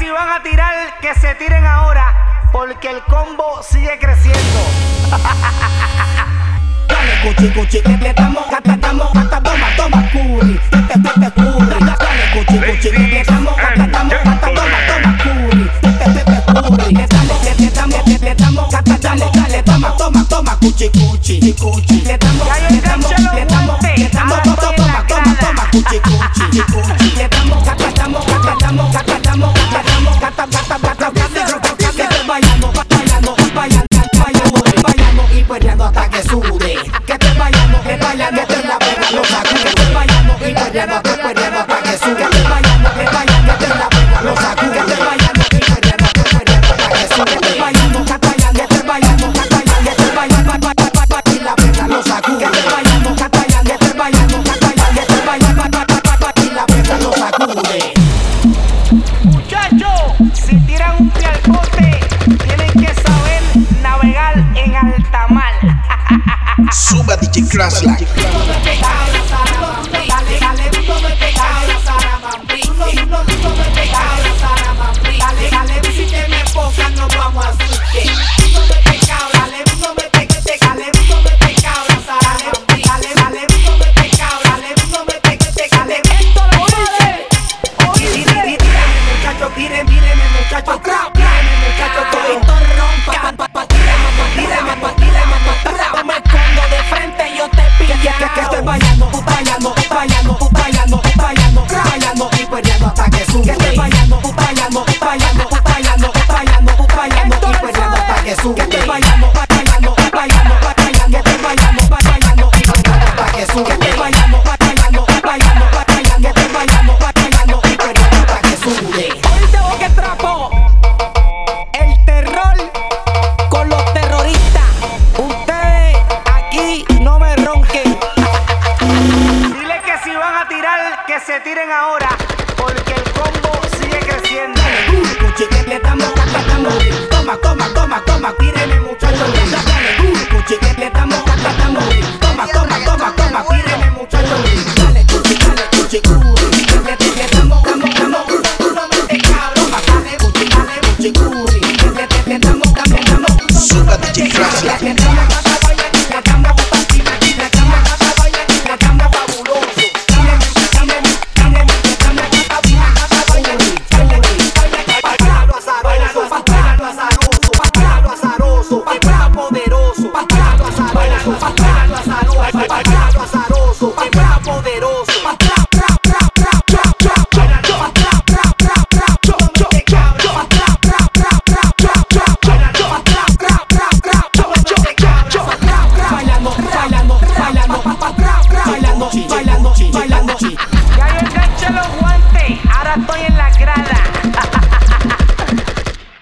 si van a tirar, que se tiren ahora, porque el combo sigue creciendo. Dale cuchi cuchi, que te damos, gata damos, gata toma, toma curry, te te te curry. Dale cuchi cuchi, que te damos, gata damos, gata toma, toma curry, te te te damos, le te damos, le te damos, gata damos, dale toma, toma, toma cuchi cuchi, cuchi. Perreando hasta que sude. body to crash like. que, que, que estoy bailando, bailando, bailando, bailando, bailando, bailando y perdiendo hasta que sube. Que estoy bailando, bailando, bailando, bailando, bailando, bailando y perdiendo hasta que sube. Que estoy bailando. se tiren ahora, porque el combo sigue creciendo. Toma, toma, toma, toma, tíreme muchachos. Dale, cuchiquete tambor, tambor, toma, toma, toma, toma, tíreme muchachos. Dale, cuchiquete, te dale, cuchiquete, cuchiquete, te. I, I, I,